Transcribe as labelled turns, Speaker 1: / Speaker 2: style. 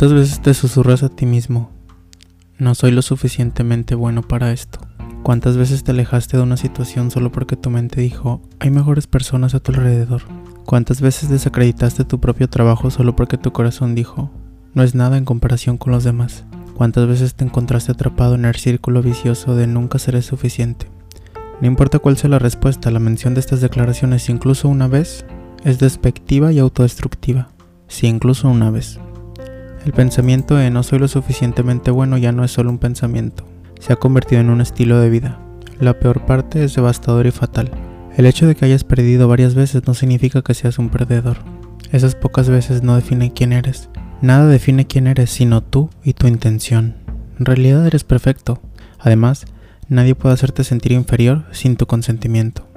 Speaker 1: ¿Cuántas veces te susurras a ti mismo? No soy lo suficientemente bueno para esto. ¿Cuántas veces te alejaste de una situación solo porque tu mente dijo, hay mejores personas a tu alrededor? ¿Cuántas veces desacreditaste tu propio trabajo solo porque tu corazón dijo, no es nada en comparación con los demás? ¿Cuántas veces te encontraste atrapado en el círculo vicioso de nunca seré suficiente? No importa cuál sea la respuesta, la mención de estas declaraciones incluso una vez es despectiva y autodestructiva. Si incluso una vez. El pensamiento de no soy lo suficientemente bueno ya no es solo un pensamiento, se ha convertido en un estilo de vida. La peor parte es devastador y fatal. El hecho de que hayas perdido varias veces no significa que seas un perdedor. Esas pocas veces no definen quién eres. Nada define quién eres sino tú y tu intención. En realidad eres perfecto. Además, nadie puede hacerte sentir inferior sin tu consentimiento.